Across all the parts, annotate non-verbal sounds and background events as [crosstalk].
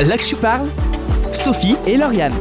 Là que tu parles, Sophie et Lauriane.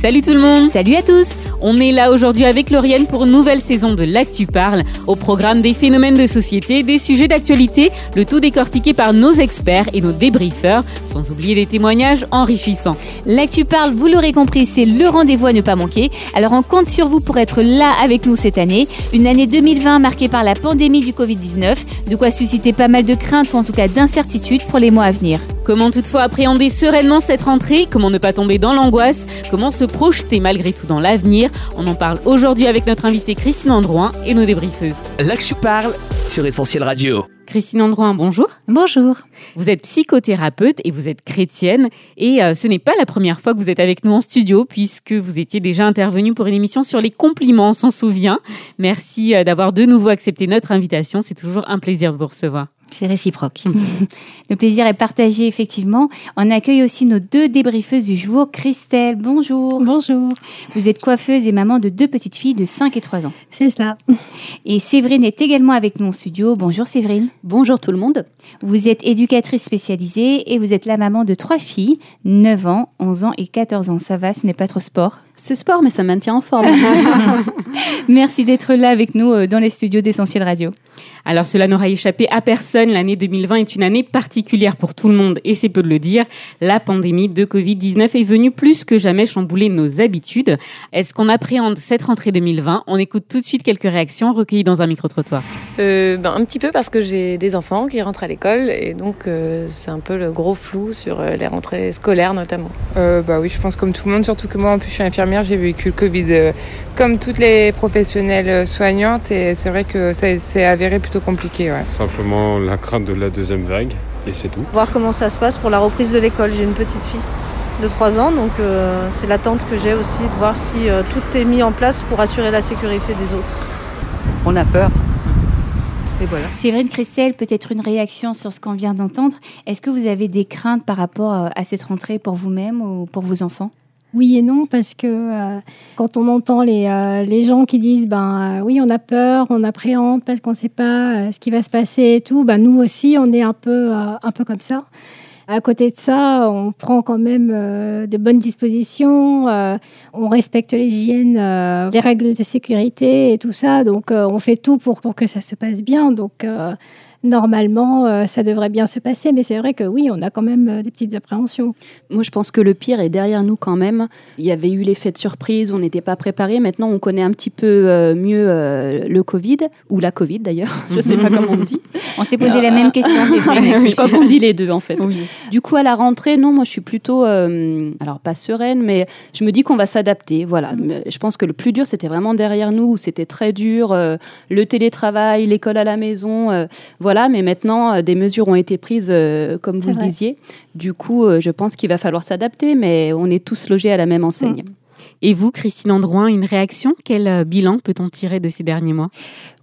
Salut tout le monde Salut à tous On est là aujourd'hui avec Lauriane pour une nouvelle saison de L'Actu Parle, au programme des phénomènes de société, des sujets d'actualité, le tout décortiqué par nos experts et nos débriefeurs, sans oublier des témoignages enrichissants. L'Actu Parle, vous l'aurez compris, c'est le rendez-vous à ne pas manquer. Alors on compte sur vous pour être là avec nous cette année. Une année 2020 marquée par la pandémie du Covid-19, de quoi susciter pas mal de craintes ou en tout cas d'incertitudes pour les mois à venir. Comment toutefois appréhender sereinement cette rentrée? Comment ne pas tomber dans l'angoisse? Comment se projeter malgré tout dans l'avenir On en parle aujourd'hui avec notre invitée Christine Androuin et nos débriefeuses. Là que tu parles sur Essentiel Radio. Christine Androuin, bonjour. Bonjour. Vous êtes psychothérapeute et vous êtes chrétienne. Et euh, ce n'est pas la première fois que vous êtes avec nous en studio, puisque vous étiez déjà intervenue pour une émission sur les compliments, on s'en souvient. Merci euh, d'avoir de nouveau accepté notre invitation. C'est toujours un plaisir de vous recevoir. C'est réciproque. [laughs] le plaisir est partagé, effectivement. On accueille aussi nos deux débriefeuses du jour. Christelle, bonjour. Bonjour. Vous êtes coiffeuse et maman de deux petites filles de 5 et 3 ans. C'est ça. [laughs] Et Séverine est également avec nous en studio. Bonjour Séverine. Bonjour tout le monde. Vous êtes éducatrice spécialisée et vous êtes la maman de trois filles, 9 ans, 11 ans et 14 ans. Ça va, ce n'est pas trop sport? C'est sport, mais ça maintient en forme. [laughs] Merci d'être là avec nous euh, dans les studios d'Essentiel Radio. Alors cela n'aura échappé à personne, l'année 2020 est une année particulière pour tout le monde et c'est peu de le dire. La pandémie de Covid-19 est venue plus que jamais chambouler nos habitudes. Est-ce qu'on appréhende cette rentrée 2020 On écoute tout de suite quelques réactions recueillies dans un micro-trottoir. Euh, ben, un petit peu parce que j'ai des enfants qui rentrent à l'école et donc euh, c'est un peu le gros flou sur les rentrées scolaires notamment. Euh, bah oui, je pense comme tout le monde, surtout que moi en plus je suis infirmière, j'ai vécu le Covid euh, comme toutes les professionnelles euh, soignantes et c'est vrai que ça c'est avéré plutôt compliqué. Ouais. Simplement la crainte de la deuxième vague, et c'est tout. Voir comment ça se passe pour la reprise de l'école. J'ai une petite fille de 3 ans, donc euh, c'est l'attente que j'ai aussi de voir si euh, tout est mis en place pour assurer la sécurité des autres. On a peur. Et voilà. Séverine Christelle, peut-être une réaction sur ce qu'on vient d'entendre. Est-ce que vous avez des craintes par rapport à cette rentrée pour vous-même ou pour vos enfants? Oui et non, parce que euh, quand on entend les, euh, les gens qui disent ben euh, oui, on a peur, on appréhende parce qu'on ne sait pas ce qui va se passer et tout, ben nous aussi, on est un peu, un peu comme ça. À côté de ça, on prend quand même de bonnes dispositions, on respecte l'hygiène, les règles de sécurité et tout ça, donc on fait tout pour, pour que ça se passe bien. Donc normalement, euh, ça devrait bien se passer, mais c'est vrai que oui, on a quand même euh, des petites appréhensions. Moi, je pense que le pire est derrière nous quand même. Il y avait eu l'effet de surprise, on n'était pas préparé. Maintenant, on connaît un petit peu euh, mieux euh, le Covid, ou la Covid d'ailleurs, [laughs] je ne sais pas comment on dit. On s'est posé la même question, Séverine. [laughs] je crois qu'on dit les deux en fait. Du coup, à la rentrée, non, moi je suis plutôt, euh, alors pas sereine, mais je me dis qu'on va s'adapter. Voilà. Mais Je pense que le plus dur, c'était vraiment derrière nous, où c'était très dur, euh, le télétravail, l'école à la maison, euh, voilà. Mais maintenant, euh, des mesures ont été prises, euh, comme vous le vrai. disiez. Du coup, euh, je pense qu'il va falloir s'adapter, mais on est tous logés à la même enseigne. Et vous, Christine Androuin, une réaction? Quel bilan peut-on tirer de ces derniers mois?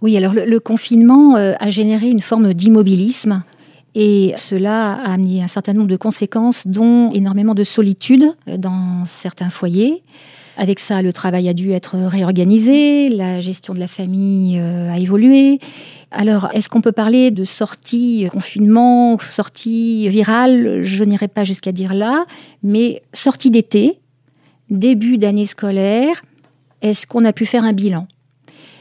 Oui, alors le, le confinement euh, a généré une forme d'immobilisme et cela a amené un certain nombre de conséquences, dont énormément de solitude dans certains foyers. Avec ça, le travail a dû être réorganisé, la gestion de la famille euh, a évolué. Alors, est-ce qu'on peut parler de sortie euh, confinement, sortie virale? Je n'irai pas jusqu'à dire là, mais sortie d'été, début d'année scolaire, est-ce qu'on a pu faire un bilan?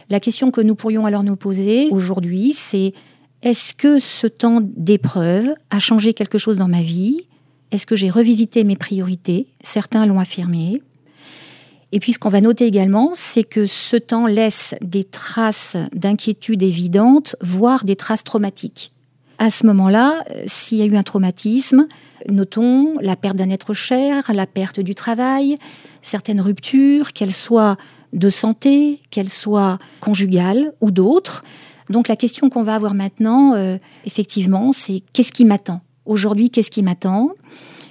La question que nous pourrions alors nous poser aujourd'hui, c'est est-ce que ce temps d'épreuve a changé quelque chose dans ma vie? Est-ce que j'ai revisité mes priorités? Certains l'ont affirmé. Et puis ce qu'on va noter également, c'est que ce temps laisse des traces d'inquiétude évidentes, voire des traces traumatiques. À ce moment-là, s'il y a eu un traumatisme, notons la perte d'un être cher, la perte du travail, certaines ruptures, qu'elles soient de santé, qu'elles soient conjugales ou d'autres. Donc la question qu'on va avoir maintenant, euh, effectivement, c'est qu'est-ce qui m'attend? Aujourd'hui, qu'est-ce qui m'attend?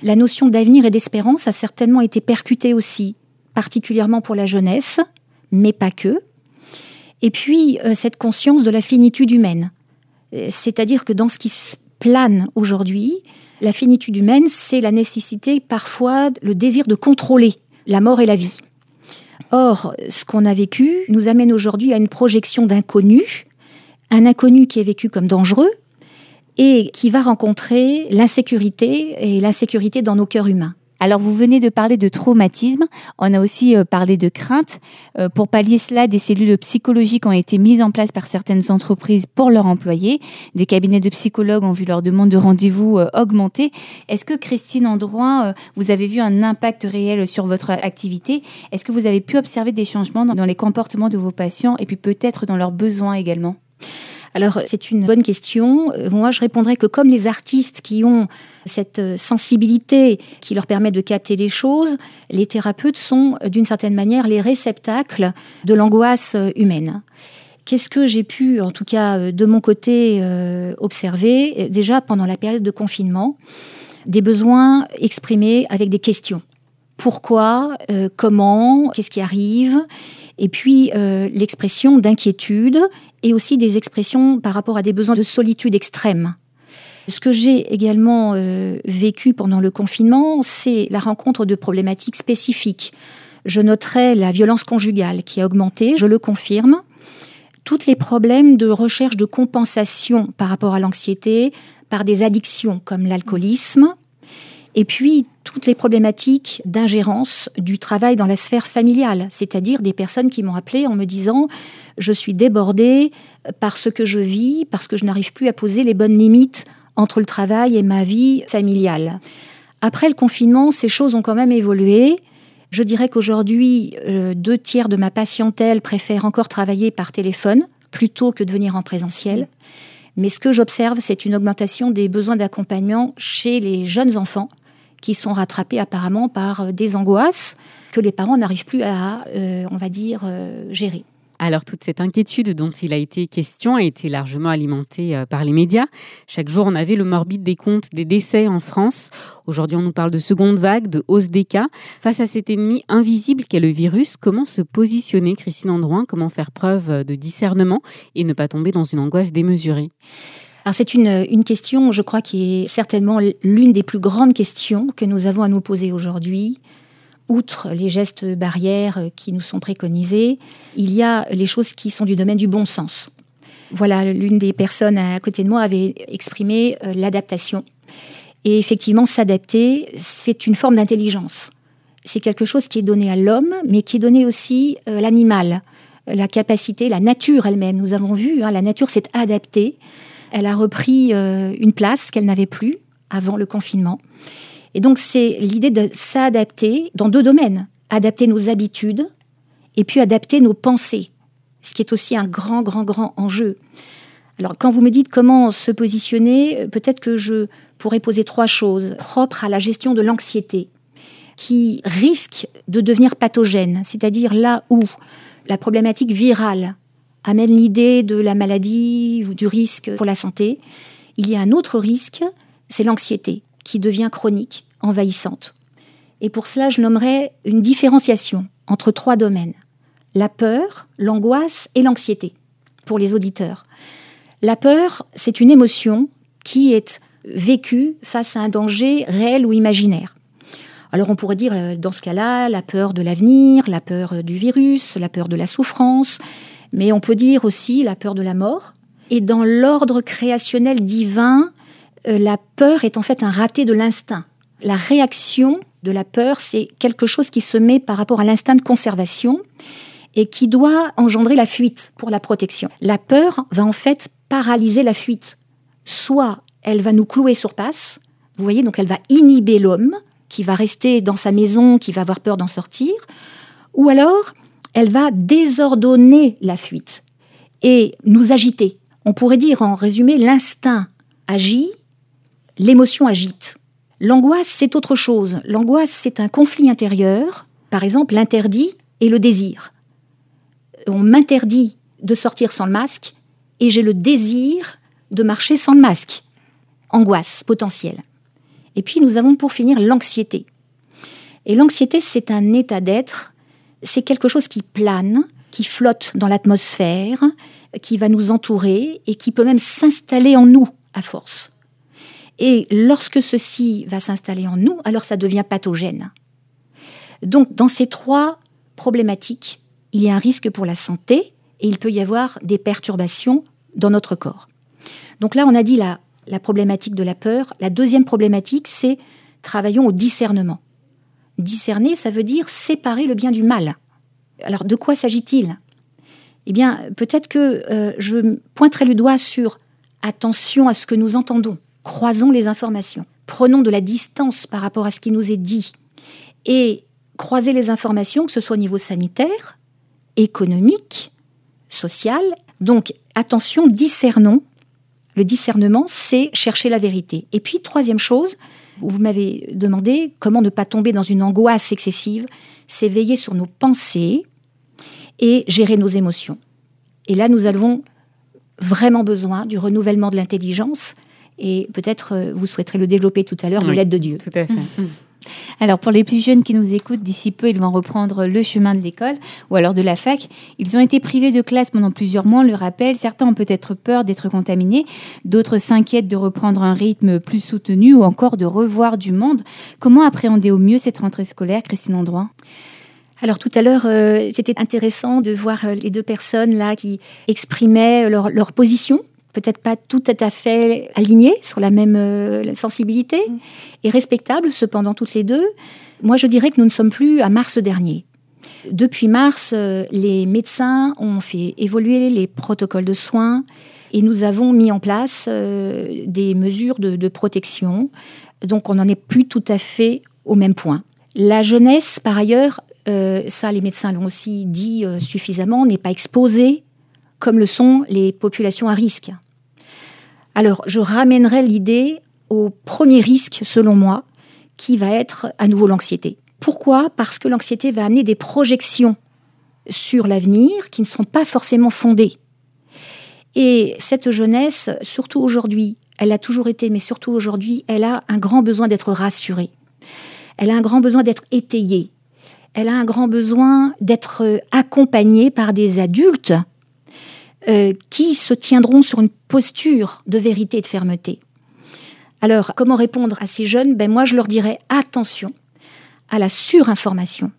La notion d'avenir et d'espérance a certainement été percutée aussi, particulièrement pour la jeunesse, mais pas que. Et puis, euh, cette conscience de la finitude humaine. Euh, C'est-à-dire que dans ce qui plane aujourd'hui, la finitude humaine, c'est la nécessité, parfois, le désir de contrôler la mort et la vie. Or, ce qu'on a vécu nous amène aujourd'hui à une projection d'inconnu, un inconnu qui est vécu comme dangereux, et qui va rencontrer l'insécurité et l'insécurité dans nos cœurs humains. Alors vous venez de parler de traumatisme, on a aussi euh, parlé de crainte. Euh, pour pallier cela, des cellules psychologiques ont été mises en place par certaines entreprises pour leurs employés. Des cabinets de psychologues ont vu leur demande de rendez-vous euh, augmenter. Est-ce que Christine Androin, vous avez vu un impact réel sur votre activité? Est-ce que vous avez pu observer des changements dans les comportements de vos patients et puis peut-être dans leurs besoins également? Alors c'est une bonne question. Euh, moi je répondrais que comme les artistes qui ont cette euh, sensibilité qui leur permet de capter les choses, les thérapeutes sont euh, d'une certaine manière les réceptacles de l'angoisse humaine. Qu'est-ce que j'ai pu, en tout cas de mon côté, observer? Déjà pendant la période de confinement Des besoins exprimés avec des questions. Pourquoi? Comment? Qu'est-ce qui arrive? Et puis l'expression d'inquiétude et aussi des expressions par rapport à des besoins de solitude extrême. Ce que j'ai également euh, vécu pendant le confinement, c'est la rencontre de problématiques spécifiques. Je noterai la violence conjugale qui a augmenté, je le confirme. Tous les problèmes de recherche de compensation par rapport à l'anxiété, par des addictions comme l'alcoolisme, et puis toutes les problématiques d'ingérence du travail dans la sphère familiale, c'est-à-dire des personnes qui m'ont appelé en me disant je suis débordée par ce que je vis, parce que je n'arrive plus à poser les bonnes limites entre le travail et ma vie familiale. Après le confinement, ces choses ont quand même évolué. Je dirais qu'aujourd'hui, euh, deux tiers de ma patientèle préfèrent encore travailler par téléphone plutôt que de venir en présentiel. Mais ce que j'observe, c'est une augmentation des besoins d'accompagnement chez les jeunes enfants qui sont rattrapés apparemment par euh, des angoisses que les parents n'arrivent plus à, euh, on va dire, euh, gérer. Alors toute cette inquiétude dont il a été question a été largement alimentée par les médias. Chaque jour, on avait le morbide des comptes des décès en France. Aujourd'hui, on nous parle de seconde vague, de hausse des cas. Face à cet ennemi invisible qu'est le virus, comment se positionner, Christine Androuin? Comment faire preuve de discernement et ne pas tomber dans une angoisse démesurée? Alors c'est une, question, je crois, qui est certainement l'une des plus grandes questions que nous avons à nous poser aujourd'hui. Outre les gestes barrières qui nous sont préconisés, il y a les choses qui sont du domaine du bon sens. Voilà, l'une des personnes à côté de moi avait exprimé euh, l'adaptation. Et effectivement, s'adapter, c'est une forme d'intelligence. C'est quelque chose qui est donné à l'homme, mais qui est donné aussi à l'animal. La capacité, la nature elle-même. Nous avons vu, hein, la nature s'est adaptée elle a repris euh, une place qu'elle n'avait plus avant le confinement. Et donc c'est l'idée de s'adapter dans deux domaines. Adapter nos habitudes et puis adapter nos pensées, ce qui est aussi un grand, grand, grand enjeu. Alors quand vous me dites comment se positionner, peut-être que je pourrais poser trois choses propres à la gestion de l'anxiété qui risquent de devenir pathogène, c'est-à-dire là où la problématique virale amène l'idée de la maladie ou du risque pour la santé. Il y a un autre risque, c'est l'anxiété, qui devient chronique, envahissante. Et pour cela, je nommerais une différenciation entre trois domaines. La peur, l'angoisse et l'anxiété, pour les auditeurs. La peur, c'est une émotion qui est vécue face à un danger réel ou imaginaire. Alors on pourrait dire euh, dans ce cas-là la peur de l'avenir, la peur du virus, la peur de la souffrance, mais on peut dire aussi la peur de la mort. Et dans l'ordre créationnel divin, euh, la peur est en fait un raté de l'instinct. La réaction de la peur, c'est quelque chose qui se met par rapport à l'instinct de conservation et qui doit engendrer la fuite pour la protection. La peur va en fait paralyser la fuite. Soit elle va nous clouer sur passe, vous voyez, donc elle va inhiber l'homme qui va rester dans sa maison, qui va avoir peur d'en sortir, ou alors elle va désordonner la fuite et nous agiter. On pourrait dire en résumé, l'instinct agit, l'émotion agite. L'angoisse, c'est autre chose. L'angoisse, c'est un conflit intérieur, par exemple l'interdit et le désir. On m'interdit de sortir sans le masque et j'ai le désir de marcher sans le masque. Angoisse potentielle. Et puis nous avons pour finir l'anxiété. Et l'anxiété, c'est un état d'être c'est quelque chose qui plane, qui flotte dans l'atmosphère, qui va nous entourer et qui peut même s'installer en nous à force. Et lorsque ceci va s'installer en nous, alors ça devient pathogène. Donc dans ces trois problématiques, il y a un risque pour la santé et il peut y avoir des perturbations dans notre corps. Donc là, on a dit la la problématique de la peur. La deuxième problématique, c'est travaillons au discernement. Discerner, ça veut dire séparer le bien du mal. Alors de quoi s'agit-il? Eh bien, peut-être que euh, je pointerai le doigt sur attention à ce que nous entendons, croisons les informations, prenons de la distance par rapport à ce qui nous est dit et croiser les informations, que ce soit au niveau sanitaire, économique, social. Donc attention, discernons. Le discernement, c'est chercher la vérité. Et puis, troisième chose, vous m'avez demandé comment ne pas tomber dans une angoisse excessive, c'est veiller sur nos pensées et gérer nos émotions. Et là, nous avons vraiment besoin du renouvellement de l'intelligence. Et peut-être euh, vous souhaiterez le développer tout à l'heure de l'aide de Dieu. Tout à fait. Alors pour les plus jeunes qui nous écoutent, d'ici peu, ils vont reprendre le chemin de l'école ou alors de la fac. Ils ont été privés de classe pendant plusieurs mois, le rappelle. Certains ont peut-être peur d'être contaminés, d'autres s'inquiètent de reprendre un rythme plus soutenu ou encore de revoir du monde. Comment appréhender au mieux cette rentrée scolaire, Christine Androit alors tout à l'heure, euh, c'était intéressant de voir euh, les deux personnes là qui exprimaient leur position peut-être pas tout à fait alignées sur la même euh, sensibilité mm. et respectables cependant toutes les deux. Moi, je dirais que nous ne sommes plus à mars dernier. Depuis mars, euh, les médecins ont fait évoluer les protocoles de soins et nous avons mis en place euh, des mesures de, protection. Donc, on n'en est plus tout à fait au même point. La jeunesse, par ailleurs, ça, les médecins l'ont aussi dit suffisamment, n'est pas exposée comme le sont les populations à risque. Alors, je ramènerai l'idée au premier risque, selon moi, qui va être à nouveau l'anxiété. Pourquoi? Parce que l'anxiété va amener des projections sur l'avenir qui ne seront pas forcément fondées. Et cette jeunesse, surtout aujourd'hui, elle a toujours été, mais surtout aujourd'hui, elle a un grand besoin d'être rassurée. Elle a un grand besoin d'être étayée. Elle a un grand besoin d'être accompagnée par des adultes euh, qui se tiendront sur une posture de vérité et de fermeté. Alors, comment répondre à ces jeunes? Ben Moi, je leur dirais attention à la surinformation,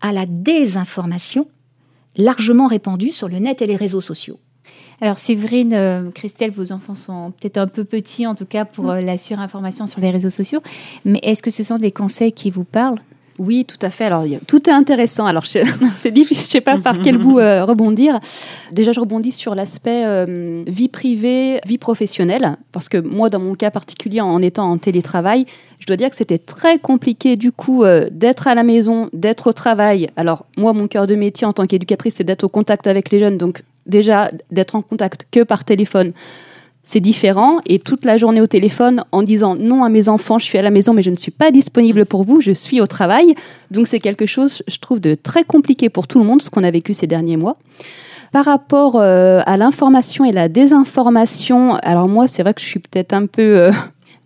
à la désinformation, largement répandue sur le net et les réseaux sociaux. Alors Séverine, euh, Christelle, vos enfants sont peut-être un peu petits en tout cas pour mm. euh, la surinformation sur les réseaux sociaux, mais est-ce que ce sont des conseils qui vous parlent? Oui, tout à fait. Alors, tout est intéressant. Alors, [laughs] c'est difficile, je sais pas par quel bout euh, rebondir. Déjà, je rebondis sur l'aspect euh, vie privée, vie professionnelle, parce que moi, dans mon cas particulier, en étant en télétravail, je dois dire que c'était très compliqué du coup euh, d'être à la maison, d'être au travail. Alors, moi, mon cœur de métier en tant qu'éducatrice, c'est d'être au contact avec les jeunes, donc déjà d'être en contact que par téléphone c'est différent et toute la journée au téléphone en disant non à mes enfants, je suis à la maison mais je ne suis pas disponible pour vous, je suis au travail. Donc c'est quelque chose, je trouve, de très compliqué pour tout le monde, ce qu'on a vécu ces derniers mois. Par rapport euh, à l'information et la désinformation, alors moi c'est vrai que je suis peut-être un peu euh,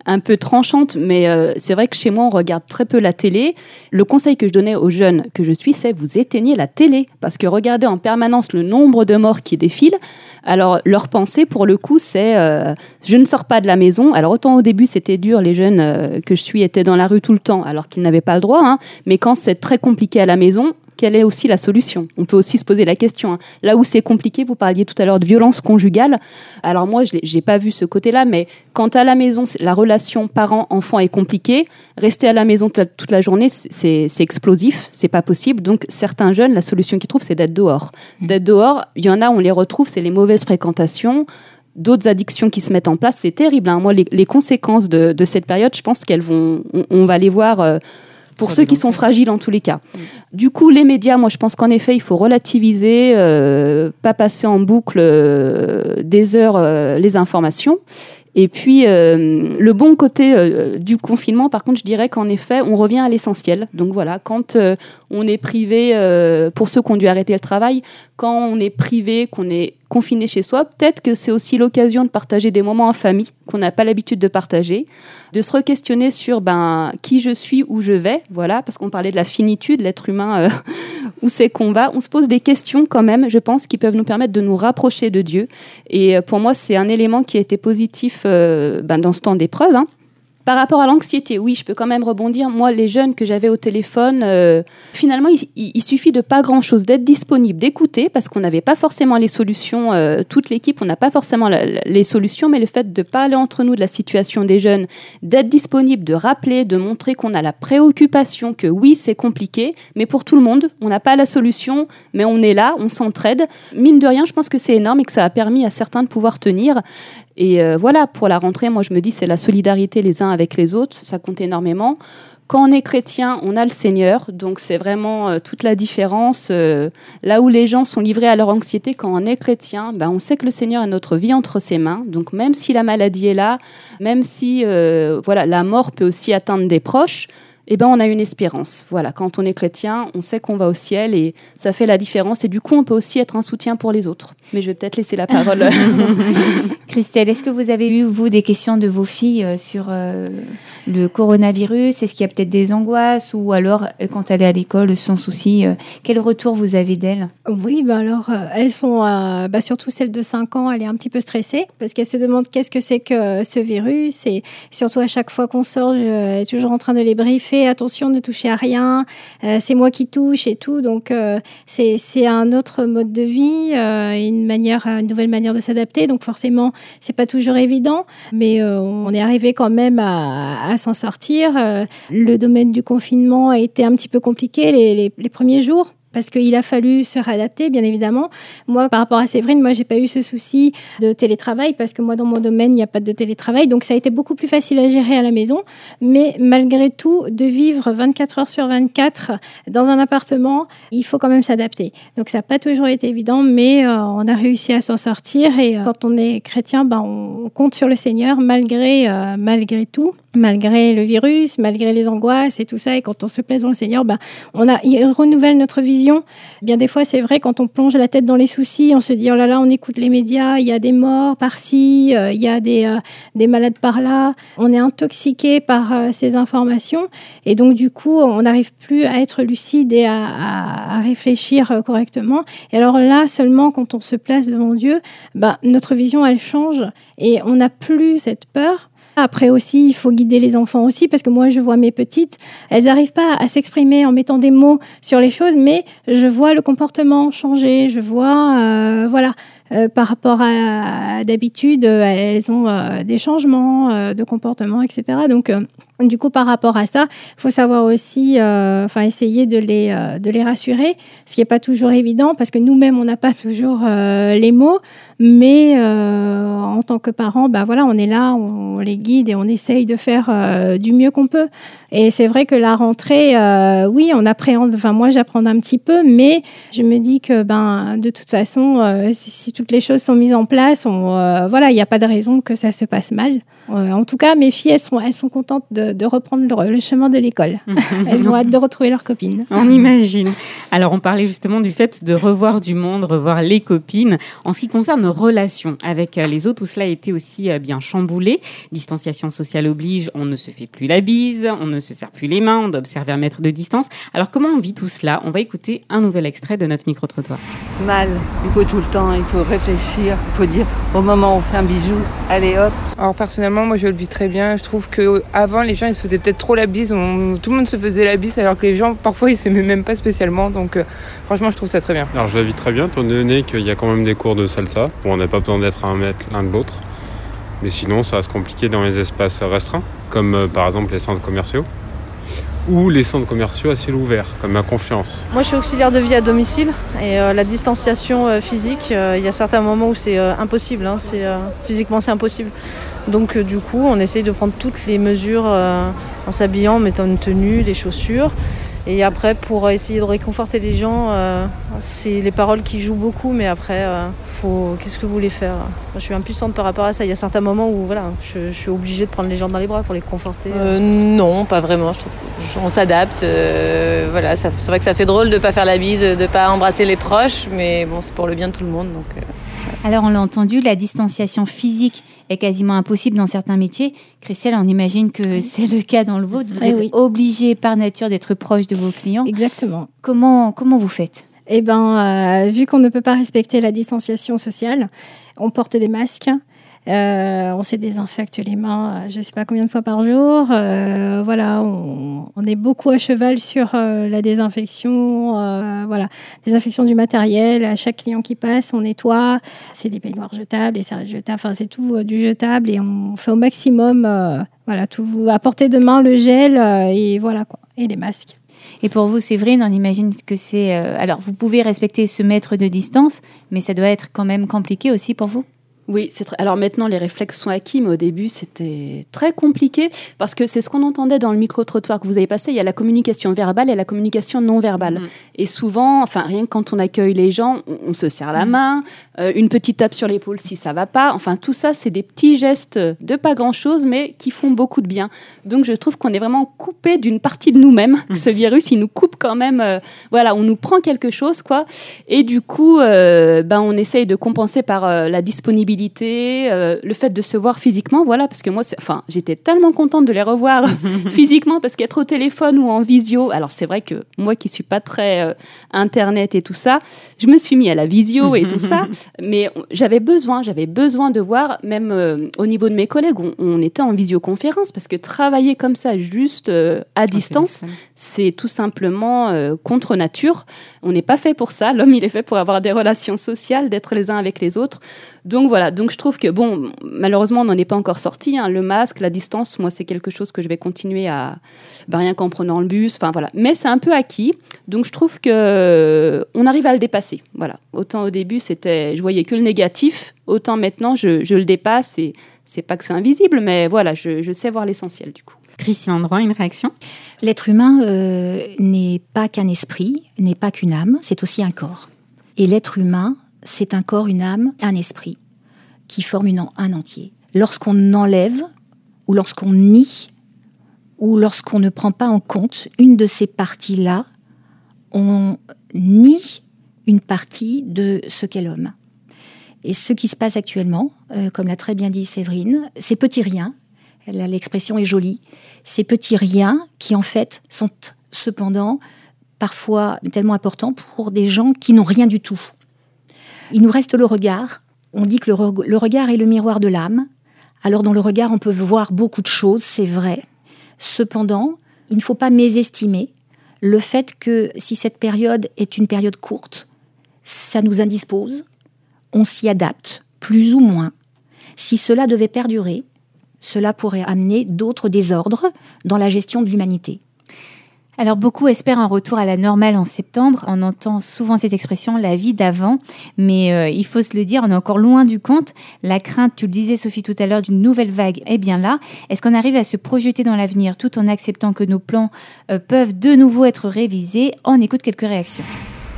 un peu tranchante, mais euh, c'est vrai que chez moi, on regarde très peu la télé. Le conseil que je donnais aux jeunes que je suis, c'est vous éteignez la télé, parce que regardez en permanence le nombre de morts qui défilent. Alors, leur pensée, pour le coup, c'est euh, je ne sors pas de la maison. Alors, autant au début, c'était dur, les jeunes euh, que je suis étaient dans la rue tout le temps, alors qu'ils n'avaient pas le droit. Hein. Mais quand c'est très compliqué à la maison, quelle est aussi la solution? On peut aussi se poser la question. Hein. Là où c'est compliqué, vous parliez tout à l'heure de violence conjugale. Alors moi, je n'ai pas vu ce côté-là, mais quand à la maison, la relation parent-enfant est compliquée, rester à la maison toute la, journée, c'est explosif, c'est pas possible. Donc certains jeunes, la solution qu'ils trouvent, c'est d'être dehors. Mmh. D'être dehors, il y en a, on les retrouve, c'est les mauvaises fréquentations, d'autres addictions qui se mettent en place, c'est terrible. Hein. Moi, les, conséquences de, cette période, je pense qu'elles vont, on, va les voir euh, pour ceux qui sont fragiles en tous les cas. Du coup, les médias, moi je pense qu'en effet, il faut relativiser, euh, pas passer en boucle euh, des heures euh, les informations. Et puis, le bon côté du confinement, par contre, je dirais qu'en effet, on revient à l'essentiel. Donc voilà, quand on est privé, pour ceux qui ont dû arrêter le travail, quand on est privé, qu'on est confiné chez soi, peut-être que c'est aussi l'occasion de partager des moments en famille qu'on n'a pas l'habitude de partager, de se re-questionner sur ben, qui je suis, où je vais, voilà, parce qu'on parlait de la finitude, l'être humain, euh, [laughs] où c'est qu'on va. On se pose des questions quand même, je pense, qui peuvent nous permettre de nous rapprocher de Dieu. Et euh, pour moi, c'est un élément qui a été positif euh, ben, dans ce temps d'épreuve. Hein Par rapport à l'anxiété, oui, je peux quand même rebondir. Moi, les jeunes que j'avais au téléphone, euh, finalement, il, suffit de pas grand-chose, d'être disponible, d'écouter, parce qu'on n'avait pas forcément les solutions, euh, toute l'équipe, on n'a pas forcément les solutions, mais le fait de parler entre nous de la situation des jeunes, d'être disponible, de rappeler, de montrer qu'on a la préoccupation que oui, c'est compliqué, mais pour tout le monde, on n'a pas la solution, mais on est là, on s'entraide. Mine de rien, je pense que c'est énorme et que ça a permis à certains de pouvoir tenir. Et euh, voilà, pour la rentrée, moi je me dis c'est la solidarité les uns avec les autres, ça compte énormément. Quand on est chrétien, on a le Seigneur, donc c'est vraiment euh, toute la différence. Euh, là où les gens sont livrés à leur anxiété, quand on est chrétien, ben, on sait que le Seigneur a notre vie entre ses mains. Donc même si la maladie est là, même si voilà la mort peut aussi atteindre des proches, eh ben, on a une espérance. Voilà, quand on est chrétien, on sait qu'on va au ciel et ça fait la différence. Et du coup, on peut aussi être un soutien pour les autres. Mais je vais peut-être laisser la parole. [laughs] Christelle, est-ce que vous avez eu, vous, des questions de vos filles euh, sur euh, le coronavirus? Est-ce qu'il y a peut-être des angoisses? Ou alors, quand elle est à l'école, sans souci, euh, quel retour vous avez d'elle? Oui, ben alors, elles sont, bah, surtout celle de 5 ans, elle est un petit peu stressée parce qu'elle se demande qu'est-ce que c'est que ce virus? Et surtout, à chaque fois qu'on sort, je suis toujours en train de les briefer attention, ne touchez à rien, euh, c'est moi qui touche et tout. Donc euh, c'est un autre mode de vie, euh, une manière, une nouvelle manière de s'adapter. Donc forcément, c'est pas toujours évident, mais on est arrivé quand même à, s'en sortir. le domaine du confinement a été un petit peu compliqué les premiers jours parce qu'il a fallu se réadapter, bien évidemment. Moi, par rapport à Séverine, moi, j'ai pas eu ce souci de télétravail parce que moi, dans mon domaine, il n'y a pas de télétravail. Donc, ça a été beaucoup plus facile à gérer à la maison. Mais malgré tout, de vivre 24 heures sur 24 dans un appartement, il faut quand même s'adapter. Donc, ça n'a pas toujours été évident, mais euh, on a réussi à s'en sortir. Et euh, quand on est chrétien, ben, on compte sur le Seigneur malgré, euh, malgré tout malgré le virus, malgré les angoisses et tout ça. Et quand on se plaise dans le Seigneur, ben, on a, il renouvelle notre vision. Bien des fois, c'est vrai, quand on plonge la tête dans les soucis, on se dit, oh là là, on écoute les médias, il y a des morts par-ci, euh, il y a des, euh, des malades par-là. On est intoxiqué par euh, ces informations. Et donc, du coup, on n'arrive plus à être lucide et à, à, réfléchir correctement. Et alors là, seulement quand on se place devant Dieu, ben, notre vision, elle change et on n'a plus cette peur après aussi, il faut guider les enfants aussi, parce que moi, je vois mes petites, elles n'arrivent pas à s'exprimer en mettant des mots sur les choses, mais je vois le comportement changer, je vois, euh, voilà, euh, par rapport à, d'habitude, elles ont euh, des changements de comportement, etc. Donc, du coup, par rapport à ça, il faut savoir aussi, enfin, essayer de les, de les rassurer, ce qui n'est pas toujours évident, parce que nous-mêmes, on n'a pas [laughs] toujours les mots, mais en tant que parents, bah voilà, on est là, on les guide et on essaye de faire euh, du mieux qu'on peut. Et c'est vrai que la rentrée, euh, oui, on appréhende, enfin moi j'apprends un petit peu, mais je me dis que ben de toute façon, euh, si, toutes les choses sont mises en place, on, voilà, il n'y a pas de raison que ça se passe mal. en tout cas, mes filles, elles sont, elles sont contentes de, reprendre le, chemin de l'école. [laughs] elles ont hâte de retrouver leurs copines. On imagine. Alors on parlait justement du fait de revoir du monde, revoir les copines. En ce qui concerne nos relations avec les autres, tout cela a été aussi bien chamboulé. Distanciation sociale oblige, on ne se fait plus la bise, on ne se serre plus les mains, on doit observer un mètre de distance. Alors comment on vit tout cela? On va écouter un nouvel extrait de notre micro-trottoir. Mal, il faut tout le temps, il faut réfléchir, il faut dire au moment où on fait un bisou, allez hop. Alors personnellement, moi je le vis très bien. Je trouve que avant les ils se faisaient peut-être trop la bise, tout le monde se faisait la bise alors que les gens parfois ils s'aimaient même pas spécialement. Donc euh, franchement, je trouve ça très bien. Alors je la vis très bien, étant donné qu'il y a quand même des cours de salsa où on n'a pas besoin d'être à un mètre l'un de l'autre. Mais sinon, ça reste compliqué dans les espaces restreints, comme euh, par exemple les centres commerciaux ou les centres commerciaux à ciel ouvert, comme ma confiance. Moi, je suis auxiliaire de vie à domicile et euh, la distanciation euh, physique, il y a certains moments où c'est impossible. Hein, physiquement, c'est impossible. Donc, du coup, on essaye de prendre toutes les mesures en s'habillant, en mettant une tenue, les chaussures. Et après, pour essayer de réconforter les gens, euh, c'est les paroles qui jouent beaucoup, mais après, euh, faut... qu'est-ce que vous voulez faire? Je suis impuissante par rapport à ça. Il y a certains moments où voilà, je, suis obligée de prendre les gens dans les bras pour les conforter. Euh, non, pas vraiment. Je trouve s'adapte. voilà, c'est vrai que ça fait drôle de ne pas faire la bise, de ne pas embrasser les proches, mais bon, c'est pour le bien de tout le monde. Donc, alors on l'a entendu, la distanciation physique est quasiment impossible dans certains métiers. Christelle, on imagine que c'est le cas dans le vôtre. Vous êtes obligé par nature d'être proche de vos clients. Exactement. Comment, comment vous faites? Eh bien, euh, vu qu'on ne peut pas respecter la distanciation sociale, on porte des masques. Euh, on se désinfecte les mains, euh, je ne sais pas combien de fois par jour. Euh, voilà, on, est beaucoup à cheval sur la désinfection, voilà, désinfection du matériel. À chaque client qui passe, on nettoie. C'est des baignoires jetables, des serviettes jetables, enfin c'est tout du jetable et on fait au maximum, voilà, tout à portée de main le gel et voilà quoi, et les masques. Et pour vous, Séverine, on imagine que c'est... alors, vous pouvez respecter ce mètre de distance, mais ça doit être quand même compliqué aussi pour vous? Oui, c'est très... alors maintenant les réflexes sont acquis, mais au début c'était très compliqué parce que c'est ce qu'on entendait dans le micro-trottoir que vous avez passé. Il y a la communication verbale et la communication non verbale. Mm. Et souvent, enfin rien que quand on accueille les gens, on, se serre la mm. main, euh, une petite tape sur l'épaule si ça va pas. Enfin tout ça, c'est des petits gestes de pas grand-chose, mais qui font beaucoup de bien. Donc je trouve qu'on est vraiment coupé d'une partie de nous-mêmes. Mm. Ce virus, il nous coupe quand même. Euh, voilà, on nous prend quelque chose, quoi. Et du coup, euh, ben on essaye de compenser par la disponibilité euh, le fait de se voir physiquement, voilà, parce que moi, enfin, j'étais tellement contente de les revoir [laughs] physiquement, parce qu'être au téléphone ou en visio, alors c'est vrai que moi qui suis pas très euh, internet et tout ça, je me suis mis à la visio et tout ça, [laughs] mais j'avais besoin, j'avais besoin de voir, même euh, au niveau de mes collègues, on, était en visioconférence, parce que travailler comme ça, juste à distance, c'est tout simplement contre nature. On n'est pas fait pour ça. L'homme, il est fait pour avoir des relations sociales, d'être les uns avec les autres. Donc voilà, donc je trouve que, bon, malheureusement, on n'en est pas encore sorti. Hein. Le masque, la distance, moi, c'est quelque chose que je vais continuer à. Bah, rien qu'en prenant le bus, enfin voilà. Mais c'est un peu acquis. Donc je trouve que on arrive à le dépasser. Voilà. Autant au début, c'était, je voyais que le négatif. Autant maintenant, je, le dépasse et c'est pas que c'est invisible, mais voilà, je, sais voir l'essentiel du coup. Christian Droit, une réaction? L'être humain euh, n'est pas qu'un esprit, n'est pas qu'une âme, c'est aussi un corps. Et l'être humain c'est un corps, une âme, un esprit qui forment un entier. Lorsqu'on enlève ou lorsqu'on nie ou lorsqu'on ne prend pas en compte une de ces parties-là, on nie une partie de ce qu'est l'homme. Et ce qui se passe actuellement, euh, comme l'a très bien dit Séverine, ces petits riens, l'expression est jolie, ces petits riens qui en fait sont cependant parfois tellement importants pour des gens qui n'ont rien du tout. Il nous reste le regard. On dit que le, regard est le miroir de l'âme. Alors dans le regard, on peut voir beaucoup de choses, c'est vrai. Cependant, il ne faut pas mésestimer le fait que si cette période est une période courte, ça nous indispose, on s'y adapte, plus ou moins. Si cela devait perdurer, cela pourrait amener d'autres désordres dans la gestion de l'humanité. Alors beaucoup espèrent un retour à la normale en septembre. On entend souvent cette expression la vie d'avant, mais euh, il faut se le dire, on est encore loin du compte. La crainte, tu le disais Sophie tout à l'heure, d'une nouvelle vague est bien là. Est-ce qu'on arrive à se projeter dans l'avenir tout en acceptant que nos plans euh, peuvent de nouveau être révisés? On écoute quelques réactions.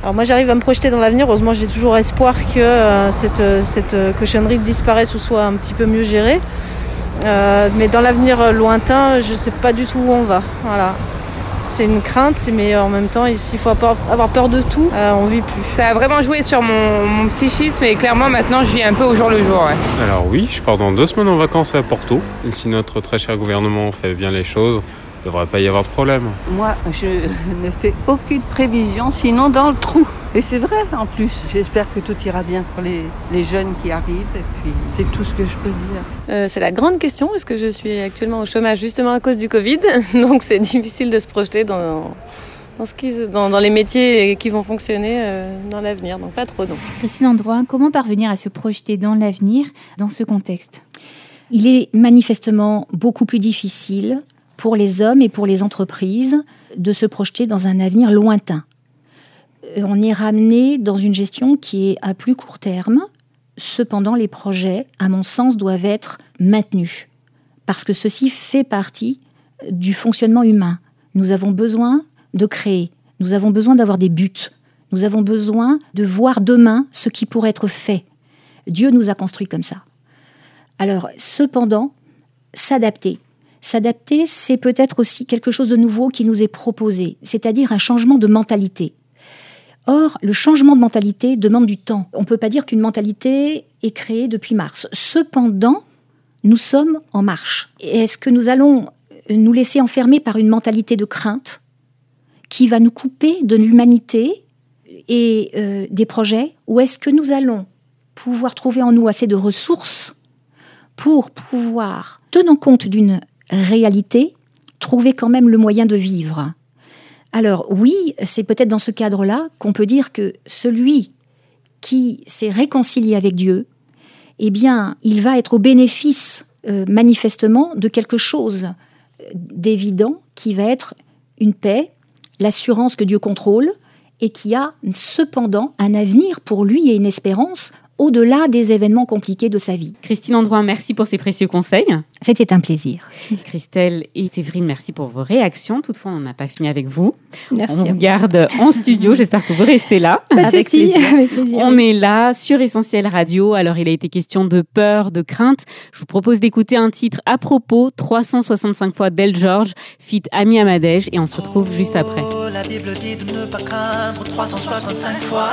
Alors moi j'arrive à me projeter dans l'avenir, heureusement j'ai toujours espoir que euh, cette, cette cochonnerie disparaisse ou soit un petit peu mieux gérée. mais dans l'avenir lointain, je ne sais pas du tout où on va. Voilà c'est une crainte, mais en même temps, ici, il faut avoir peur de tout, euh, on vit plus. Ça a vraiment joué sur mon, psychisme et clairement maintenant je vis un peu au jour le jour. Alors oui, je pars dans deux semaines en vacances à Porto. Et si notre très cher gouvernement fait bien les choses, il ne devrait pas y avoir de problème. Moi, je ne fais aucune prévision, sinon dans le trou. Et c'est vrai en plus. J'espère que tout ira bien pour les, jeunes qui arrivent. Et puis c'est tout ce que je peux dire. Euh, c'est la grande question. Est-ce que je suis actuellement au chômage justement à cause du Covid? [laughs] Donc c'est difficile de se projeter dans, dans, ce qui, dans, les métiers qui vont fonctionner euh, dans l'avenir. Donc pas trop non. Christine Androit, comment parvenir à se projeter dans l'avenir dans ce contexte? Il est manifestement beaucoup plus difficile pour les hommes et pour les entreprises de se projeter dans un avenir lointain euh, on est ramené dans une gestion qui est à plus court terme. Cependant, les projets, à mon sens, doivent être maintenus. Parce que ceci fait partie du fonctionnement humain. Nous avons besoin de créer. Nous avons besoin d'avoir des buts. Nous avons besoin de voir demain ce qui pourrait être fait. Dieu nous a construits comme ça. Alors, cependant, s'adapter. S'adapter, c'est peut-être aussi quelque chose de nouveau qui nous est proposé, c'est-à-dire un changement de mentalité. Or, le changement de mentalité demande du temps. On ne peut pas dire qu'une mentalité est créée depuis mars. Cependant, nous sommes en marche. Est-ce que nous allons nous laisser enfermer par une mentalité de crainte qui va nous couper de l'humanité et euh, des projets? Ou est-ce que nous allons pouvoir trouver en nous assez de ressources pour pouvoir, tenant compte d'une réalité, trouver quand même le moyen de vivre. Alors oui, c'est peut-être dans ce cadre-là qu'on peut dire que celui qui s'est réconcilié avec Dieu, eh bien, il va être au bénéfice euh, manifestement de quelque chose d'évident qui va être une paix, l'assurance que Dieu contrôle et qui a cependant un avenir pour lui et une espérance au-delà des événements compliqués de sa vie. Christine Androin, merci pour ces précieux conseils. C'était un plaisir. Christelle et Séverine, merci pour vos réactions. Toutefois, on n'a pas fini avec vous. Merci. On vous garde en studio. J'espère que vous restez là. Avec, plaisir. [laughs] avec plaisir. On est là sur Essentiel Radio. Alors, il a été question de peur, de crainte. Je vous propose d'écouter un titre à propos 365 fois d'El George, fit Ami Amadej, et on se retrouve juste après. Oh, la Bible dit de ne pas craindre 365 fois.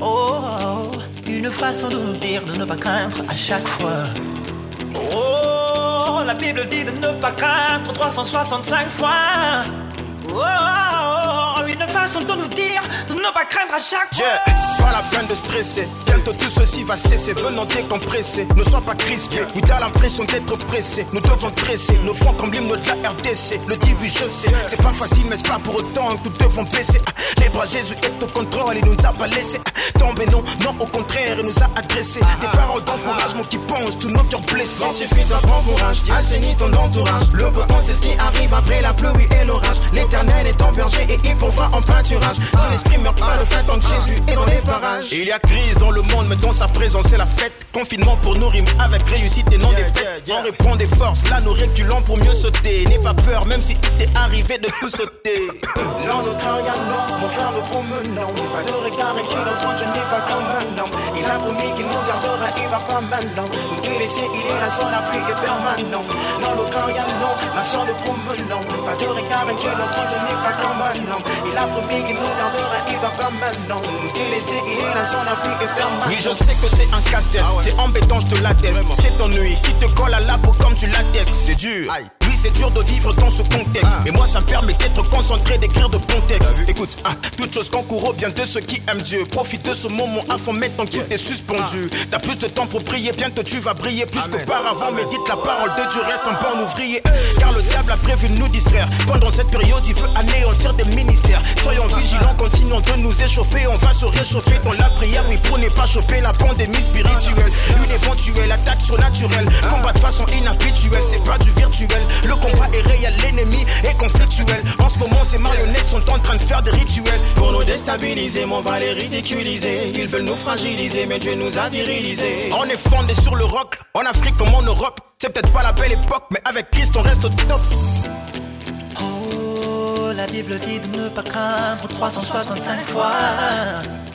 Oh, oh, une façon de nous dire de ne pas craindre à chaque fois. Oh, la Bible dit de ne pas craindre 365 fois. Oh, une façon de nous dire de ne pas craindre à chaque fois. Pas la peine de stresser. Bientôt tout ceci va cesser. Venons décompresser. Ne sois pas crispé. Oui, t'as l'impression d'être pressé. Nous devons dresser nos fronts comme l'hymne de la RDC. Le dit, oui, je sais. C'est pas facile, mais c'est pas pour autant que nous devons baisser. Ah, Les bras, Jésus est au contrôle. Il nous a pas laissé ah, tomber. Non, non, au contraire, il nous a adressé des paroles d'encouragement qui pensent tous nos cœurs blessés. Sanctifie ton bon courage. Assainis ton entourage. Le beau temps, c'est ce qui arrive après la pluie et l'orage. L'éternel est en verger et il pourvoit en pâturage. Ton esprit meurt pas de faim tant que Jésus est dans les parages. Il y a crise dans le monde, mais dans sa présence, c'est la fête. Confinement pour nous rime avec réussite et non défaite. On reprend des forces, là nous reculons pour mieux sauter. N'aie pas peur, même si il t'est arrivé de tout sauter. [coughs] Non, nous craignons, non, mon frère, nous promenons. Pas de regard et qui notre je n'ai pas comme un homme. Il a promis qu'il nous gardera, il va pas maintenant. Nous délaisser, il est là, son appui est permanent. Non, nous craignons, non, ma soeur, nous promenons. Pas de regard et qui notre je n'ai pas comme un homme. Il a promis qu'il nous gardera, il va pas maintenant. Nous délaisser, il est là, son appui est permanent. Oui, je sais que c'est un casse-tête, c'est embêtant, je te l'atteste. C'est ton nuit qui te colle à la peau comme tu latex. C'est dur. C'est dur de vivre dans ce contexte. Mais moi, ça me permet d'être concentré, d'écrire de bons textes. Écoute, hein, toute chose concourt au bien de ceux qui aiment Dieu. Profite de ce moment à fond maintenant qu'il est suspendu. T'as plus de temps pour prier, bientôt tu vas briller plus qu'auparavant. Médite la parole de Dieu, reste un bon ouvrier. Car le diable a prévu de nous distraire. Pendant cette période, il veut anéantir des ministères. Soyons vigilants, continuons de nous échauffer. On va se réchauffer dans la prière, oui, pour ne pas choper la pandémie spirituelle. Une éventuelle attaque surnaturelle. Combat de façon inhabituelle, c'est pas du virtuel. Le combat est réel, l'ennemi est conflictuel. En ce moment, ces marionnettes sont en train de faire des rituels. Pour nous déstabiliser, mais on va les ridiculiser. Ils veulent nous fragiliser, mais Dieu nous a virilisés. On est fondé sur le rock, en Afrique comme en Europe. C'est peut-être pas la belle époque, mais avec Christ on reste au top. Oh, la Bible dit de ne pas craindre 365 fois.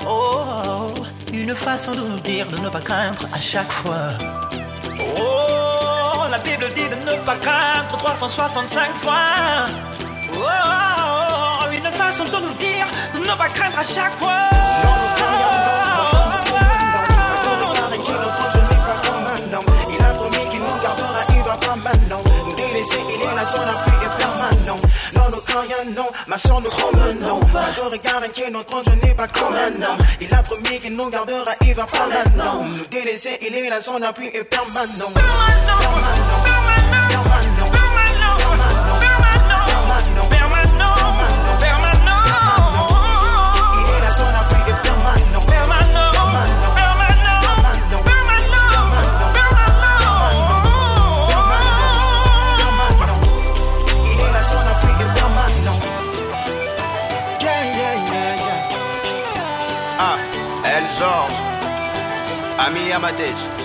Oh, oh, une façon de nous dire de ne pas craindre à chaque fois. Oh, la Bible craindre 365 fois. Oh, oh, oh, une façon de nous dire de ne pas craindre à chaque fois. Il a promis qu'il nous il est là, son appui permanent. Non, nous croyons, non, ma nous promenons. De regard notre Dieu n'est pas comme un homme. Il a promis qu'il nous gardera, il va pas maintenant. Il est là, son appui est. Permanent, George, Ami Amadej.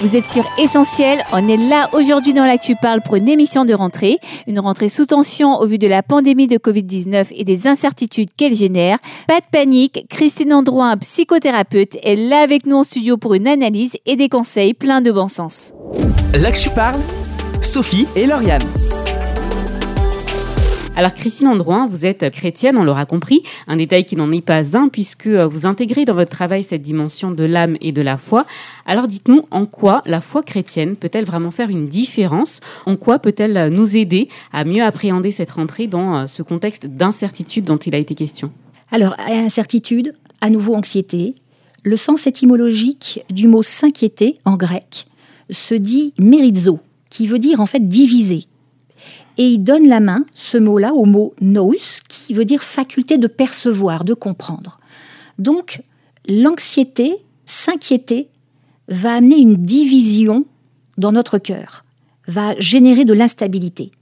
Vous êtes sur Essentiel, on est là aujourd'hui dans l'Actu Parle pour une émission de rentrée. Une rentrée sous tension au vu de la pandémie de Covid-19 et des incertitudes qu'elle génère. Pas de panique, Christine Androin, psychothérapeute, est là avec nous en studio pour une analyse et des conseils pleins de bon sens. L'Actu parle, Sophie et Lauriane. Alors Christine Androin, vous êtes chrétienne, on l'aura compris, un détail qui n'en est pas un puisque euh, vous intégrez dans votre travail cette dimension de l'âme et de la foi. Alors dites-nous en quoi la foi chrétienne peut-elle vraiment faire une différence? En quoi peut-elle euh, nous aider à mieux appréhender cette rentrée dans euh, ce contexte d'incertitude dont il a été question? Alors, incertitude, à nouveau anxiété. Le sens étymologique du mot s'inquiéter en grec se dit merizo, qui veut dire en fait diviser. Et il donne la main, ce mot-là, au mot nous, qui veut dire faculté de percevoir, de comprendre. Donc, l'anxiété, s'inquiéter, va amener une division dans notre cœur, va générer de l'instabilité.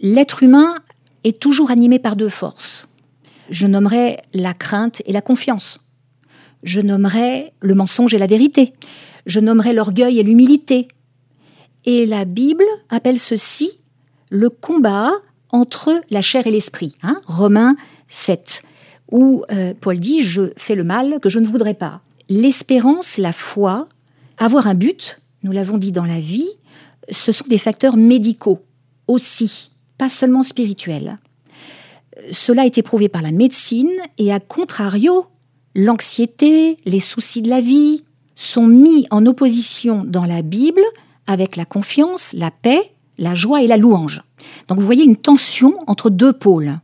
L'être humain est toujours animé par deux forces. Je nommerai la crainte et la confiance. Je nommerai le mensonge et la vérité. Je nommerai l'orgueil et l'humilité. Et la Bible appelle ceci le combat entre la chair et l'esprit. Hein Romains 7, où euh, Paul dit Je fais le mal que je ne voudrais pas. L'espérance, la foi, avoir un but, nous l'avons dit dans la vie, ce sont des facteurs médicaux aussi, pas seulement spirituels. Cela a été prouvé par la médecine et à contrario, l'anxiété, les soucis de la vie sont mis en opposition dans la Bible avec la confiance, la paix, la joie et la louange. Donc vous voyez une tension entre deux pôles.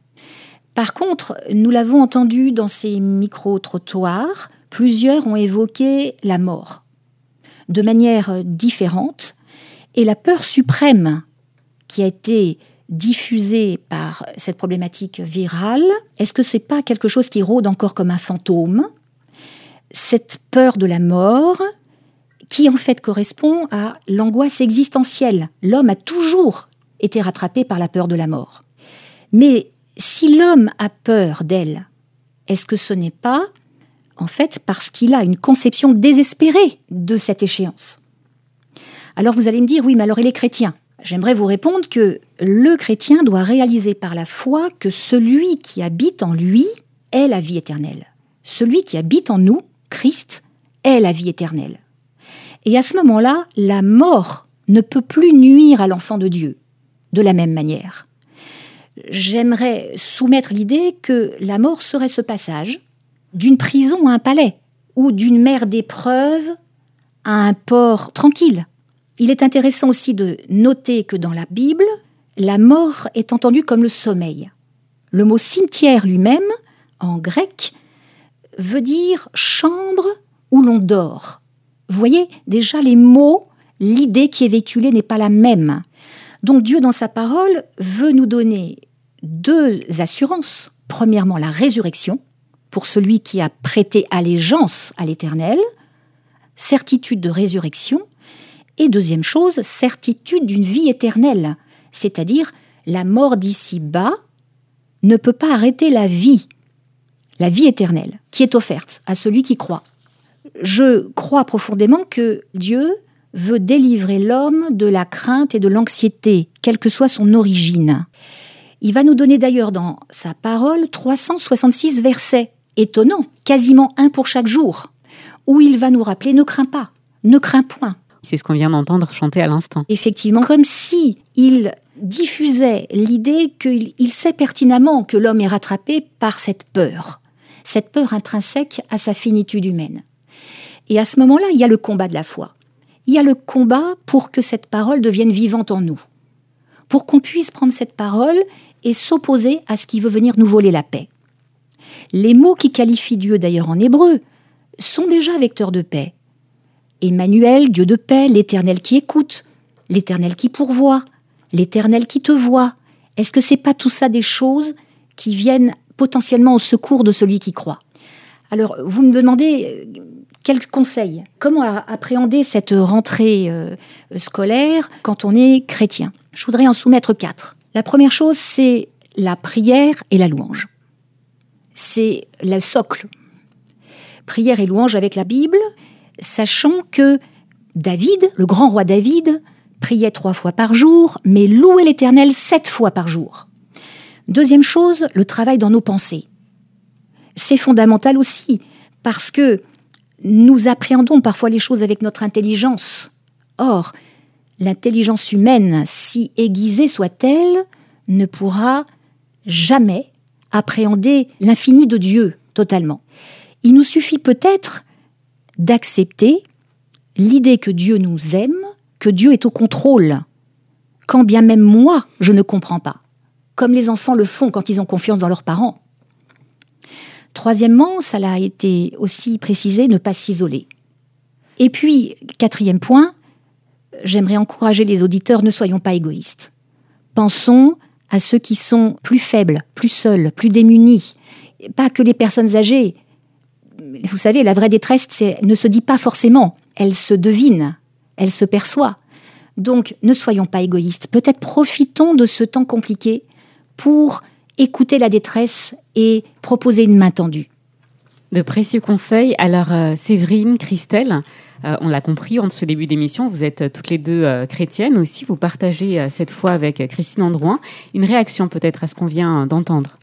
Par contre, nous l'avons entendu dans ces micro-trottoirs, plusieurs ont évoqué la mort de manière différente et la peur suprême qui a été diffusée par cette problématique virale, est-ce que c'est pas quelque chose qui rôde encore comme un fantôme? Cette peur de la mort, qui en fait correspond à l'angoisse existentielle. L'homme a toujours été rattrapé par la peur de la mort. Mais si l'homme a peur d'elle, est-ce que ce n'est pas en fait parce qu'il a une conception désespérée de cette échéance? Alors vous allez me dire, oui, mais alors il est chrétien. J'aimerais vous répondre que le chrétien doit réaliser par la foi que celui qui habite en lui est la vie éternelle. Celui qui habite en nous, Christ, est la vie éternelle. Et à ce moment-là, la mort ne peut plus nuire à l'enfant de Dieu de la même manière. J'aimerais soumettre l'idée que la mort serait ce passage d'une prison à un palais ou d'une mer d'épreuves à un port tranquille. Il est intéressant aussi de noter que dans la Bible, la mort est entendue comme le sommeil. Le mot cimetière lui-même, en grec, veut dire chambre où l'on dort. Voyez, déjà les mots, l'idée qui est véhiculée n'est pas la même. Donc Dieu, dans sa parole, veut nous donner deux assurances. Premièrement, la résurrection, pour celui qui a prêté allégeance à l'Éternel, certitude de résurrection, et deuxième chose, certitude d'une vie éternelle, c'est-à-dire la mort d'ici bas ne peut pas arrêter la vie, la vie éternelle, qui est offerte à celui qui croit je crois profondément que Dieu veut délivrer l'homme de la crainte et de l'anxiété, quelle que soit son origine. Il va nous donner d'ailleurs dans sa parole 366 versets, étonnants, quasiment un pour chaque jour, où il va nous rappeler ne crains pas, ne crains point. C'est ce qu'on vient d'entendre chanter à l'instant. Effectivement, comme si il diffusait l'idée qu'il sait pertinemment que l'homme est rattrapé par cette peur, cette peur intrinsèque à sa finitude humaine. Et à ce moment-là, il y a le combat de la foi. Il y a le combat pour que cette parole devienne vivante en nous, pour qu'on puisse prendre cette parole et s'opposer à ce qui veut venir nous voler la paix. Les mots qui qualifient Dieu d'ailleurs en hébreu sont déjà vecteurs de paix. Emmanuel, Dieu de paix, l'Éternel qui écoute, l'Éternel qui pourvoit, l'Éternel qui te voit. Est-ce que c'est pas tout ça des choses qui viennent potentiellement au secours de celui qui croit? Alors, vous me demandez quels conseils Comment appréhender cette rentrée euh, scolaire quand on est chrétien? Je voudrais en soumettre quatre. La première chose, c'est la prière et la louange. C'est le socle. Prière et louange avec la Bible, sachant que David, le grand roi David, priait trois fois par jour, mais louait l'Éternel sept fois par jour. Deuxième chose, le travail dans nos pensées. C'est fondamental aussi, parce que nous appréhendons parfois les choses avec notre intelligence. Or, l'intelligence humaine, si aiguisée soit-elle, ne pourra jamais appréhender l'infini de Dieu totalement. Il nous suffit peut-être d'accepter l'idée que Dieu nous aime, que Dieu est au contrôle, quand bien même moi, je ne comprends pas, comme les enfants le font quand ils ont confiance dans leurs parents. Troisièmement, ça a été aussi précisé, ne pas s'isoler. Et puis, quatrième point, j'aimerais encourager les auditeurs, ne soyons pas égoïstes. Pensons à ceux qui sont plus faibles, plus seuls, plus démunis. Pas que les personnes âgées. Vous savez, la vraie détresse ne se dit pas forcément, elle se devine, elle se perçoit. Donc, ne soyons pas égoïstes. Peut-être profitons de ce temps compliqué pour écouter la détresse et proposer une main tendue. De précieux conseils. Alors, euh, Séverine, Christelle, euh, on l'a compris en ce début d'émission, vous êtes toutes les deux euh, chrétiennes aussi. Vous partagez cette fois avec Christine Androuin une réaction peut-être à ce qu'on vient d'entendre?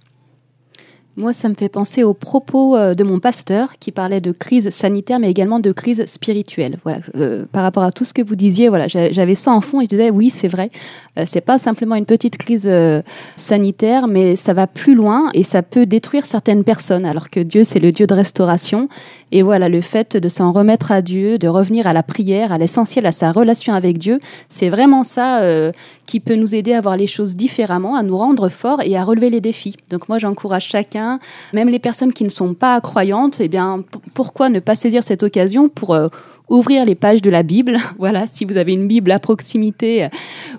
Moi, ça me fait penser aux propos euh, de mon pasteur qui parlait de crise sanitaire, mais également de crise spirituelle. Voilà, euh, par rapport à tout ce que vous disiez, voilà, j'avais ça en fond et je disais oui, c'est vrai. Euh, c'est pas simplement une petite crise sanitaire, mais ça va plus loin et ça peut détruire certaines personnes. Alors que Dieu, c'est le Dieu de restauration. Et voilà, le fait de s'en remettre à Dieu, de revenir à la prière, à l'essentiel, à sa relation avec Dieu, c'est vraiment ça qui peut nous aider à voir les choses différemment, à nous rendre forts et à relever les défis. Donc moi, j'encourage chacun, même les personnes qui ne sont pas croyantes, eh bien, pourquoi ne pas saisir cette occasion pour euh, ouvrir les pages de la Bible. [laughs] voilà, si vous avez une Bible à proximité, euh,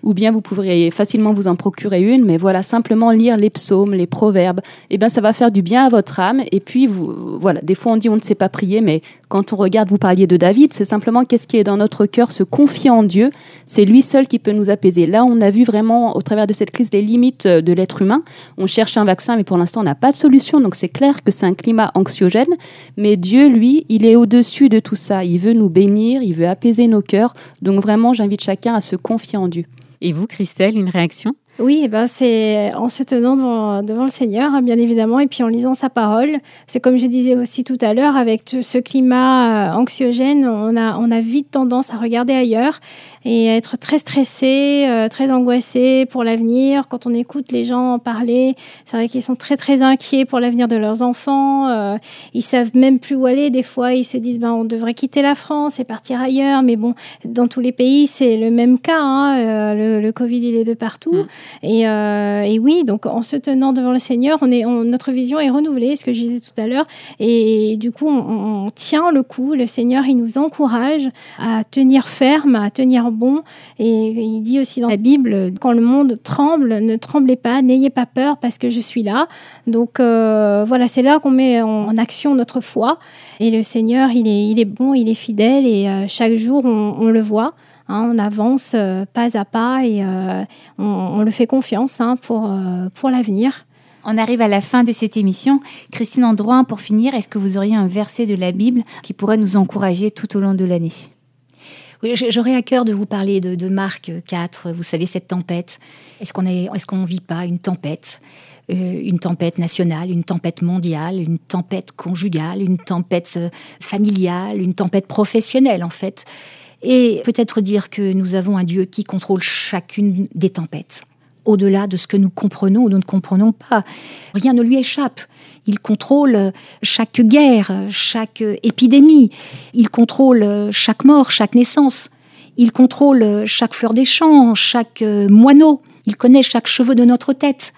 ou bien vous pourriez facilement vous en procurer une, mais voilà, simplement lire les psaumes, les proverbes, eh bien, ça va faire du bien à votre âme. Et puis, vous, voilà, des fois on dit on ne sait pas prier, mais quand on regarde, vous parliez de David, c'est simplement qu'est-ce qui est dans notre cœur, se confier en Dieu. C'est lui seul qui peut nous apaiser. Là, on a vu vraiment, au travers de cette crise, les limites euh, de l'être humain. On cherche un vaccin, mais pour l'instant, on n'a pas de solution. Donc, c'est clair que c'est un climat anxiogène. Mais Dieu, lui, il est au-dessus de tout ça. Il veut nous bénir, il veut apaiser nos cœurs. Donc, vraiment, j'invite chacun à se confier en Dieu. Et vous, Christelle, une réaction? Oui, eh ben c'est en se tenant devant, devant, le Seigneur, hein, bien évidemment, et puis en lisant sa parole. C'est comme je disais aussi tout à l'heure, avec ce climat euh, anxiogène, on a, on a vite tendance à regarder ailleurs et être très stressé, euh, très angoissé pour l'avenir. Quand on écoute les gens parler, c'est vrai qu'ils sont très très inquiets pour l'avenir de leurs enfants. Euh, ils savent même plus où aller. Des fois, ils se disent ben on devrait quitter la France et partir ailleurs. Mais bon, dans tous les pays, c'est le même cas. Hein. Euh, le, Covid, il est de partout. Mm. Et, et, oui, donc en se tenant devant le Seigneur, on est, notre vision est renouvelée, ce que je disais tout à l'heure. Et, du coup, on, on tient le coup. Le Seigneur, il nous encourage à tenir ferme, à tenir bon. Et il dit aussi dans la Bible, quand le monde tremble, ne tremblez pas, n'ayez pas peur parce que je suis là. Donc euh, voilà, c'est là qu'on met en action notre foi. Et le Seigneur, il est, il est bon, il est fidèle et euh, chaque jour, on, le voit. Hein, on avance euh, pas à pas et on, le fait confiance hein, pour, pour l'avenir. On arrive à la fin de cette émission. Christine Androin, pour finir, est-ce que vous auriez un verset de la Bible qui pourrait nous encourager tout au long de l'année? J'aurais à cœur de vous parler de, Marc 4, vous savez, cette tempête. Est-ce qu'on est, est vit pas une tempête euh, une tempête nationale, une tempête mondiale, une tempête conjugale, une tempête euh, familiale, une tempête professionnelle en fait? Et peut-être dire que nous avons un Dieu qui contrôle chacune des tempêtes, au-delà de ce que nous comprenons ou nous ne comprenons pas. Rien ne lui échappe. Il contrôle chaque guerre, chaque épidémie. Il contrôle chaque mort, chaque naissance. Il contrôle chaque fleur des champs, chaque moineau. Il connaît chaque cheveu de notre tête.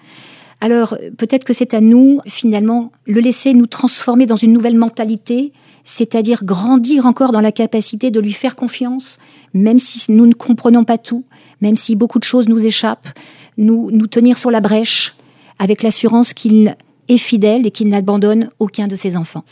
Alors peut-être que c'est à nous, finalement, le laisser nous transformer dans une nouvelle mentalité, c'est-à-dire grandir encore dans la capacité de lui faire confiance, même si nous ne comprenons pas tout, même si beaucoup de choses nous échappent, nous, nous tenir sur la brèche avec l'assurance qu'il est fidèle et qu'il n'abandonne aucun de ses enfants.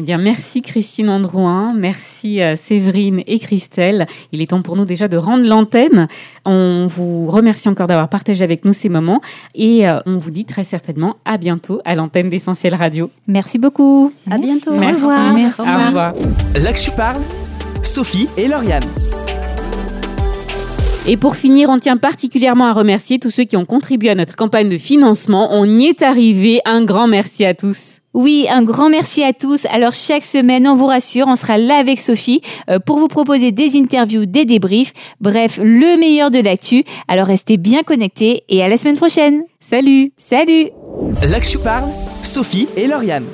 Eh bien, merci Christine Androuin, merci euh, Séverine et Christelle. Il est temps pour nous déjà de rendre l'antenne. On vous remercie encore d'avoir partagé avec nous ces moments et euh, on vous dit très certainement à bientôt à l'antenne d'Essentiel Radio. Merci beaucoup. À bientôt. Merci. Au revoir. Merci. Au revoir. Là que tu parles, Sophie et Lauriane. Et pour finir, on tient particulièrement à remercier tous ceux qui ont contribué à notre campagne de financement. On y est arrivé. Un grand merci à tous. Oui, un grand merci à tous. Alors chaque semaine, on vous rassure, on sera là avec Sophie euh, pour vous proposer des interviews, des débriefs, bref, le meilleur de l'actu. Alors restez bien connectés et à la semaine prochaine. Salut Salut Là que tu parles, Sophie et Lauriane.